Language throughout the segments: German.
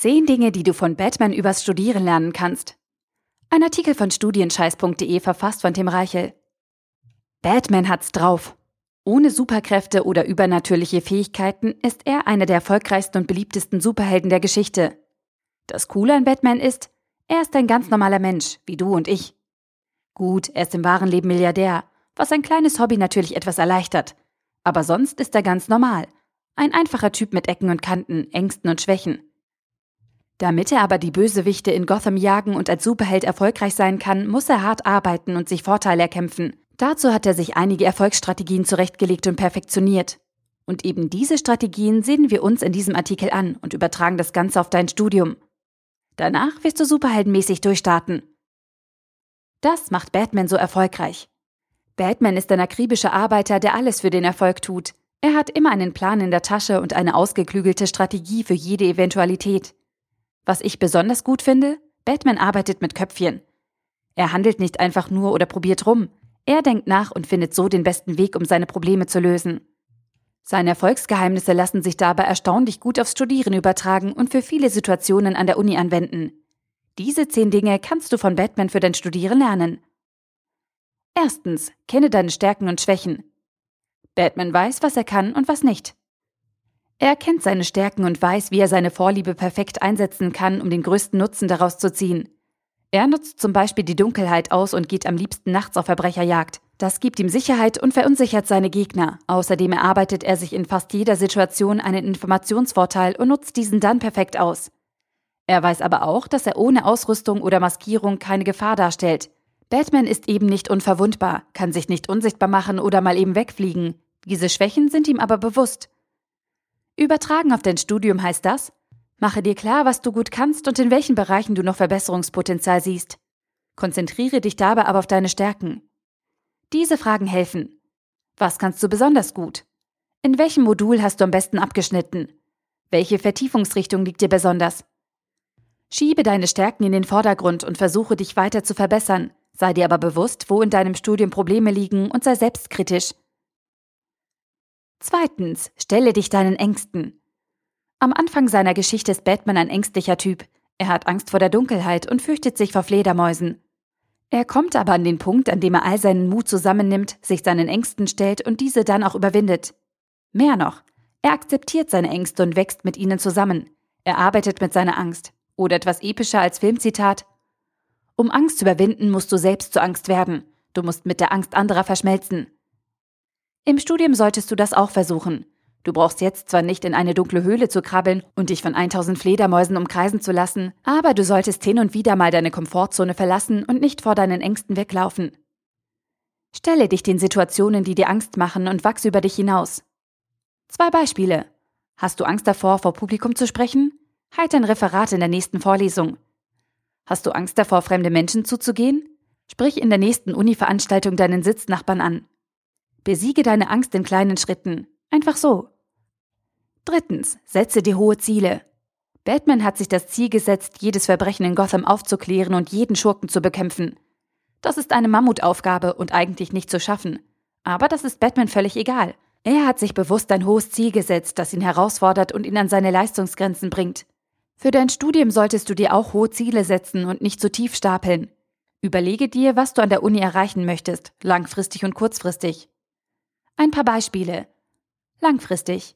Zehn Dinge, die du von Batman übers Studieren lernen kannst. Ein Artikel von studienscheiß.de verfasst von Tim Reichel. Batman hat's drauf. Ohne Superkräfte oder übernatürliche Fähigkeiten ist er einer der erfolgreichsten und beliebtesten Superhelden der Geschichte. Das Coole an Batman ist, er ist ein ganz normaler Mensch, wie du und ich. Gut, er ist im wahren Leben Milliardär, was ein kleines Hobby natürlich etwas erleichtert. Aber sonst ist er ganz normal. Ein einfacher Typ mit Ecken und Kanten, Ängsten und Schwächen. Damit er aber die Bösewichte in Gotham jagen und als Superheld erfolgreich sein kann, muss er hart arbeiten und sich Vorteile erkämpfen. Dazu hat er sich einige Erfolgsstrategien zurechtgelegt und perfektioniert. Und eben diese Strategien sehen wir uns in diesem Artikel an und übertragen das Ganze auf dein Studium. Danach wirst du superheldenmäßig durchstarten. Das macht Batman so erfolgreich. Batman ist ein akribischer Arbeiter, der alles für den Erfolg tut. Er hat immer einen Plan in der Tasche und eine ausgeklügelte Strategie für jede Eventualität. Was ich besonders gut finde, Batman arbeitet mit Köpfchen. Er handelt nicht einfach nur oder probiert rum. Er denkt nach und findet so den besten Weg, um seine Probleme zu lösen. Seine Erfolgsgeheimnisse lassen sich dabei erstaunlich gut aufs Studieren übertragen und für viele Situationen an der Uni anwenden. Diese zehn Dinge kannst du von Batman für dein Studieren lernen. Erstens, kenne deine Stärken und Schwächen. Batman weiß, was er kann und was nicht. Er kennt seine Stärken und weiß, wie er seine Vorliebe perfekt einsetzen kann, um den größten Nutzen daraus zu ziehen. Er nutzt zum Beispiel die Dunkelheit aus und geht am liebsten nachts auf Verbrecherjagd. Das gibt ihm Sicherheit und verunsichert seine Gegner. Außerdem erarbeitet er sich in fast jeder Situation einen Informationsvorteil und nutzt diesen dann perfekt aus. Er weiß aber auch, dass er ohne Ausrüstung oder Maskierung keine Gefahr darstellt. Batman ist eben nicht unverwundbar, kann sich nicht unsichtbar machen oder mal eben wegfliegen. Diese Schwächen sind ihm aber bewusst. Übertragen auf dein Studium heißt das, mache dir klar, was du gut kannst und in welchen Bereichen du noch Verbesserungspotenzial siehst. Konzentriere dich dabei aber auf deine Stärken. Diese Fragen helfen. Was kannst du besonders gut? In welchem Modul hast du am besten abgeschnitten? Welche Vertiefungsrichtung liegt dir besonders? Schiebe deine Stärken in den Vordergrund und versuche dich weiter zu verbessern, sei dir aber bewusst, wo in deinem Studium Probleme liegen und sei selbstkritisch. Zweitens, stelle dich deinen Ängsten. Am Anfang seiner Geschichte ist Batman ein ängstlicher Typ. Er hat Angst vor der Dunkelheit und fürchtet sich vor Fledermäusen. Er kommt aber an den Punkt, an dem er all seinen Mut zusammennimmt, sich seinen Ängsten stellt und diese dann auch überwindet. Mehr noch, er akzeptiert seine Ängste und wächst mit ihnen zusammen. Er arbeitet mit seiner Angst. Oder etwas epischer als Filmzitat. Um Angst zu überwinden, musst du selbst zur Angst werden. Du musst mit der Angst anderer verschmelzen. Im Studium solltest du das auch versuchen. Du brauchst jetzt zwar nicht in eine dunkle Höhle zu krabbeln und dich von 1000 Fledermäusen umkreisen zu lassen, aber du solltest hin und wieder mal deine Komfortzone verlassen und nicht vor deinen Ängsten weglaufen. Stelle dich den Situationen, die dir Angst machen und wachse über dich hinaus. Zwei Beispiele. Hast du Angst davor, vor Publikum zu sprechen? Halt ein Referat in der nächsten Vorlesung. Hast du Angst davor, fremde Menschen zuzugehen? Sprich in der nächsten Uni-Veranstaltung deinen Sitznachbarn an. Besiege deine Angst in kleinen Schritten. Einfach so. Drittens, setze dir hohe Ziele. Batman hat sich das Ziel gesetzt, jedes Verbrechen in Gotham aufzuklären und jeden Schurken zu bekämpfen. Das ist eine Mammutaufgabe und eigentlich nicht zu schaffen. Aber das ist Batman völlig egal. Er hat sich bewusst ein hohes Ziel gesetzt, das ihn herausfordert und ihn an seine Leistungsgrenzen bringt. Für dein Studium solltest du dir auch hohe Ziele setzen und nicht zu tief stapeln. Überlege dir, was du an der Uni erreichen möchtest, langfristig und kurzfristig. Ein paar Beispiele. Langfristig.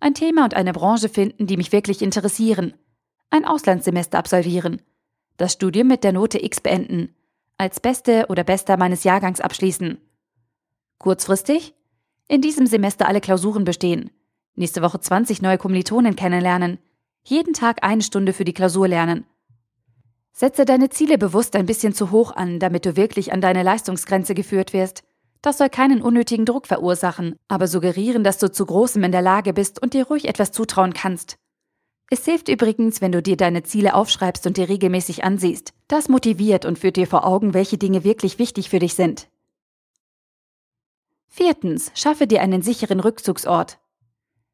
Ein Thema und eine Branche finden, die mich wirklich interessieren. Ein Auslandssemester absolvieren. Das Studium mit der Note X beenden. Als Beste oder Bester meines Jahrgangs abschließen. Kurzfristig? In diesem Semester alle Klausuren bestehen. Nächste Woche 20 neue Kommilitonen kennenlernen. Jeden Tag eine Stunde für die Klausur lernen. Setze deine Ziele bewusst ein bisschen zu hoch an, damit du wirklich an deine Leistungsgrenze geführt wirst. Das soll keinen unnötigen Druck verursachen, aber suggerieren, dass du zu großem in der Lage bist und dir ruhig etwas zutrauen kannst. Es hilft übrigens, wenn du dir deine Ziele aufschreibst und dir regelmäßig ansiehst. Das motiviert und führt dir vor Augen, welche Dinge wirklich wichtig für dich sind. Viertens, schaffe dir einen sicheren Rückzugsort.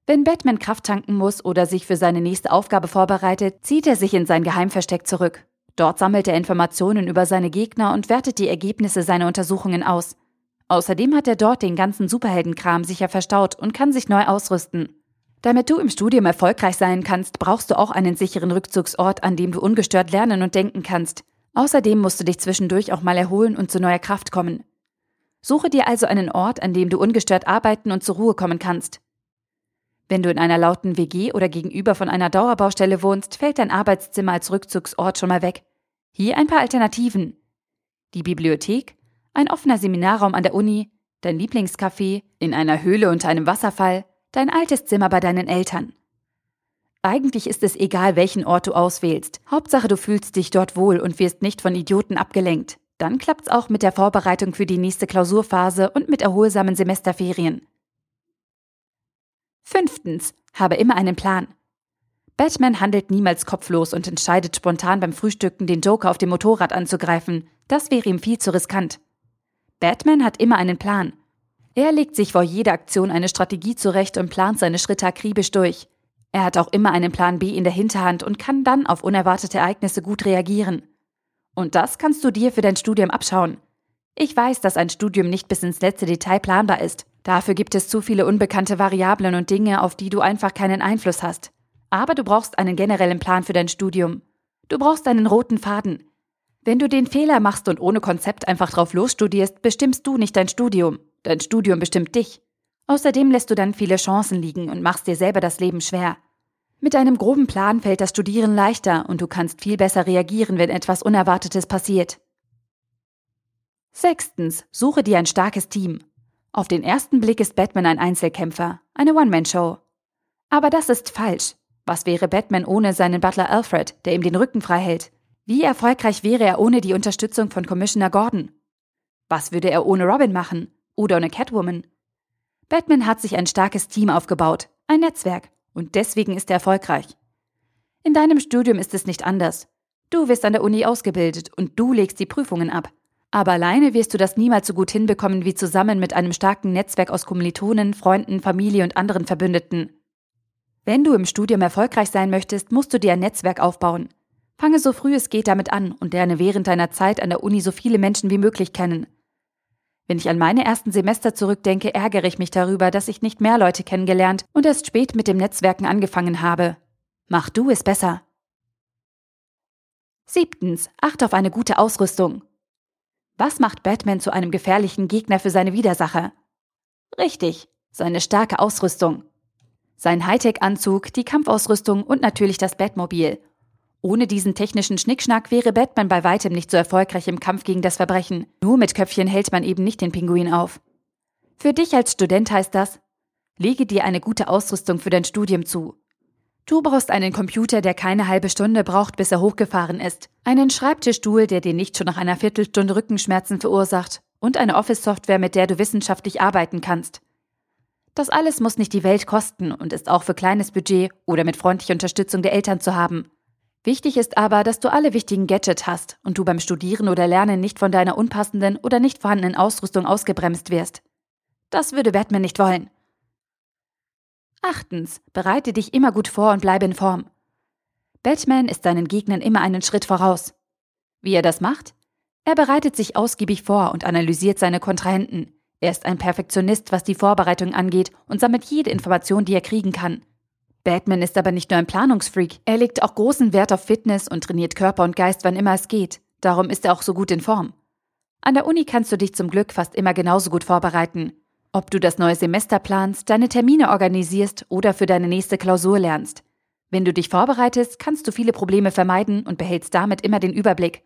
Wenn Batman Kraft tanken muss oder sich für seine nächste Aufgabe vorbereitet, zieht er sich in sein Geheimversteck zurück. Dort sammelt er Informationen über seine Gegner und wertet die Ergebnisse seiner Untersuchungen aus. Außerdem hat er dort den ganzen Superheldenkram sicher verstaut und kann sich neu ausrüsten. Damit du im Studium erfolgreich sein kannst, brauchst du auch einen sicheren Rückzugsort, an dem du ungestört lernen und denken kannst. Außerdem musst du dich zwischendurch auch mal erholen und zu neuer Kraft kommen. Suche dir also einen Ort, an dem du ungestört arbeiten und zur Ruhe kommen kannst. Wenn du in einer lauten WG oder gegenüber von einer Dauerbaustelle wohnst, fällt dein Arbeitszimmer als Rückzugsort schon mal weg. Hier ein paar Alternativen. Die Bibliothek, ein offener Seminarraum an der Uni, dein Lieblingscafé, in einer Höhle unter einem Wasserfall, dein altes Zimmer bei deinen Eltern. Eigentlich ist es egal, welchen Ort du auswählst. Hauptsache, du fühlst dich dort wohl und wirst nicht von Idioten abgelenkt. Dann klappt's auch mit der Vorbereitung für die nächste Klausurphase und mit erholsamen Semesterferien. Fünftens, habe immer einen Plan. Batman handelt niemals kopflos und entscheidet spontan beim Frühstücken, den Joker auf dem Motorrad anzugreifen. Das wäre ihm viel zu riskant. Batman hat immer einen Plan. Er legt sich vor jeder Aktion eine Strategie zurecht und plant seine Schritte akribisch durch. Er hat auch immer einen Plan B in der Hinterhand und kann dann auf unerwartete Ereignisse gut reagieren. Und das kannst du dir für dein Studium abschauen. Ich weiß, dass ein Studium nicht bis ins letzte Detail planbar ist. Dafür gibt es zu viele unbekannte Variablen und Dinge, auf die du einfach keinen Einfluss hast. Aber du brauchst einen generellen Plan für dein Studium. Du brauchst einen roten Faden. Wenn du den Fehler machst und ohne Konzept einfach drauf losstudierst, bestimmst du nicht dein Studium. Dein Studium bestimmt dich. Außerdem lässt du dann viele Chancen liegen und machst dir selber das Leben schwer. Mit einem groben Plan fällt das Studieren leichter und du kannst viel besser reagieren, wenn etwas Unerwartetes passiert. Sechstens, suche dir ein starkes Team. Auf den ersten Blick ist Batman ein Einzelkämpfer, eine One-Man-Show. Aber das ist falsch. Was wäre Batman ohne seinen Butler Alfred, der ihm den Rücken frei hält? Wie erfolgreich wäre er ohne die Unterstützung von Commissioner Gordon? Was würde er ohne Robin machen? Oder ohne Catwoman? Batman hat sich ein starkes Team aufgebaut, ein Netzwerk, und deswegen ist er erfolgreich. In deinem Studium ist es nicht anders. Du wirst an der Uni ausgebildet und du legst die Prüfungen ab. Aber alleine wirst du das niemals so gut hinbekommen wie zusammen mit einem starken Netzwerk aus Kommilitonen, Freunden, Familie und anderen Verbündeten. Wenn du im Studium erfolgreich sein möchtest, musst du dir ein Netzwerk aufbauen. Fange so früh es geht damit an und lerne während deiner Zeit an der Uni so viele Menschen wie möglich kennen. Wenn ich an meine ersten Semester zurückdenke, ärgere ich mich darüber, dass ich nicht mehr Leute kennengelernt und erst spät mit dem Netzwerken angefangen habe. Mach du es besser. Siebtens, achte auf eine gute Ausrüstung. Was macht Batman zu einem gefährlichen Gegner für seine Widersacher? Richtig, seine starke Ausrüstung. Sein Hightech-Anzug, die Kampfausrüstung und natürlich das Batmobil. Ohne diesen technischen Schnickschnack wäre Batman bei weitem nicht so erfolgreich im Kampf gegen das Verbrechen. Nur mit Köpfchen hält man eben nicht den Pinguin auf. Für dich als Student heißt das, lege dir eine gute Ausrüstung für dein Studium zu. Du brauchst einen Computer, der keine halbe Stunde braucht, bis er hochgefahren ist, einen Schreibtischstuhl, der dir nicht schon nach einer Viertelstunde Rückenschmerzen verursacht und eine Office-Software, mit der du wissenschaftlich arbeiten kannst. Das alles muss nicht die Welt kosten und ist auch für kleines Budget oder mit freundlicher Unterstützung der Eltern zu haben. Wichtig ist aber, dass du alle wichtigen Gadgets hast und du beim Studieren oder Lernen nicht von deiner unpassenden oder nicht vorhandenen Ausrüstung ausgebremst wirst. Das würde Batman nicht wollen. Achtens, bereite dich immer gut vor und bleibe in Form. Batman ist seinen Gegnern immer einen Schritt voraus. Wie er das macht? Er bereitet sich ausgiebig vor und analysiert seine Kontrahenten. Er ist ein Perfektionist, was die Vorbereitung angeht und sammelt jede Information, die er kriegen kann. Batman ist aber nicht nur ein Planungsfreak, er legt auch großen Wert auf Fitness und trainiert Körper und Geist, wann immer es geht. Darum ist er auch so gut in Form. An der Uni kannst du dich zum Glück fast immer genauso gut vorbereiten. Ob du das neue Semester planst, deine Termine organisierst oder für deine nächste Klausur lernst. Wenn du dich vorbereitest, kannst du viele Probleme vermeiden und behältst damit immer den Überblick.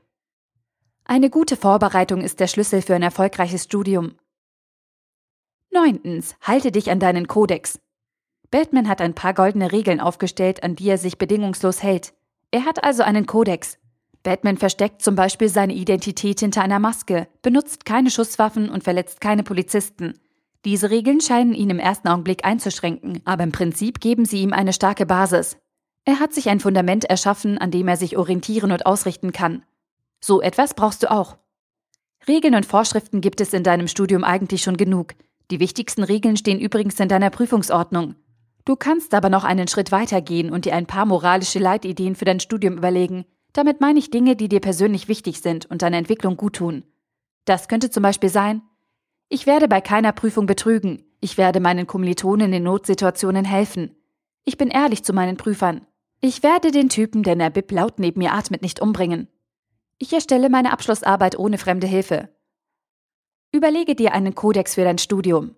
Eine gute Vorbereitung ist der Schlüssel für ein erfolgreiches Studium. Neuntens, halte dich an deinen Kodex. Batman hat ein paar goldene Regeln aufgestellt, an die er sich bedingungslos hält. Er hat also einen Kodex. Batman versteckt zum Beispiel seine Identität hinter einer Maske, benutzt keine Schusswaffen und verletzt keine Polizisten. Diese Regeln scheinen ihn im ersten Augenblick einzuschränken, aber im Prinzip geben sie ihm eine starke Basis. Er hat sich ein Fundament erschaffen, an dem er sich orientieren und ausrichten kann. So etwas brauchst du auch. Regeln und Vorschriften gibt es in deinem Studium eigentlich schon genug. Die wichtigsten Regeln stehen übrigens in deiner Prüfungsordnung. Du kannst aber noch einen Schritt weiter gehen und dir ein paar moralische Leitideen für dein Studium überlegen. Damit meine ich Dinge, die dir persönlich wichtig sind und deiner Entwicklung gut tun. Das könnte zum Beispiel sein, ich werde bei keiner Prüfung betrügen, ich werde meinen Kommilitonen in Notsituationen helfen, Ich bin ehrlich zu meinen Prüfern. Ich werde den Typen, der in der Bib laut neben mir atmet, nicht umbringen. Ich erstelle meine Abschlussarbeit ohne fremde Hilfe. Überlege dir einen Kodex für dein Studium.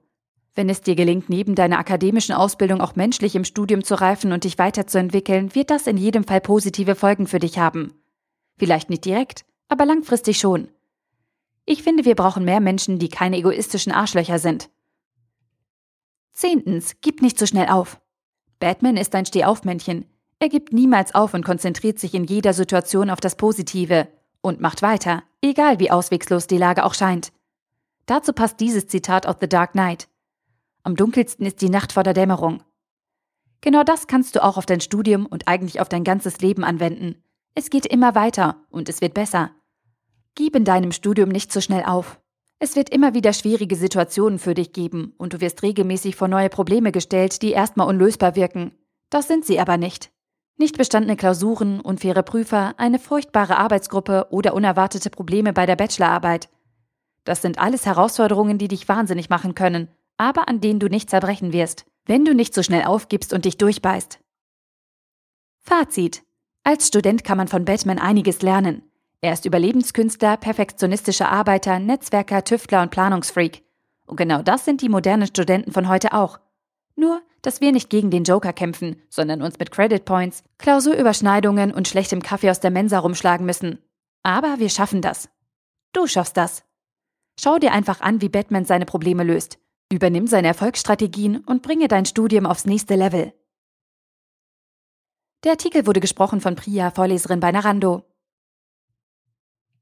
Wenn es dir gelingt, neben deiner akademischen Ausbildung auch menschlich im Studium zu reifen und dich weiterzuentwickeln, wird das in jedem Fall positive Folgen für dich haben. Vielleicht nicht direkt, aber langfristig schon. Ich finde, wir brauchen mehr Menschen, die keine egoistischen Arschlöcher sind. Zehntens, gib nicht so schnell auf. Batman ist ein Stehaufmännchen. Er gibt niemals auf und konzentriert sich in jeder Situation auf das Positive und macht weiter, egal wie auswegslos die Lage auch scheint. Dazu passt dieses Zitat aus The Dark Knight. Am dunkelsten ist die Nacht vor der Dämmerung. Genau das kannst du auch auf dein Studium und eigentlich auf dein ganzes Leben anwenden. Es geht immer weiter und es wird besser. Gib in deinem Studium nicht so schnell auf. Es wird immer wieder schwierige Situationen für dich geben und du wirst regelmäßig vor neue Probleme gestellt, die erstmal unlösbar wirken. Das sind sie aber nicht. Nicht bestandene Klausuren, unfaire Prüfer, eine furchtbare Arbeitsgruppe oder unerwartete Probleme bei der Bachelorarbeit. Das sind alles Herausforderungen, die dich wahnsinnig machen können aber an denen du nicht zerbrechen wirst, wenn du nicht so schnell aufgibst und dich durchbeißt. Fazit. Als Student kann man von Batman einiges lernen. Er ist Überlebenskünstler, perfektionistischer Arbeiter, Netzwerker, Tüftler und Planungsfreak. Und genau das sind die modernen Studenten von heute auch. Nur, dass wir nicht gegen den Joker kämpfen, sondern uns mit Credit Points, Klausurüberschneidungen und schlechtem Kaffee aus der Mensa rumschlagen müssen. Aber wir schaffen das. Du schaffst das. Schau dir einfach an, wie Batman seine Probleme löst. Übernimm seine Erfolgsstrategien und bringe dein Studium aufs nächste Level. Der Artikel wurde gesprochen von Priya, Vorleserin bei Narando.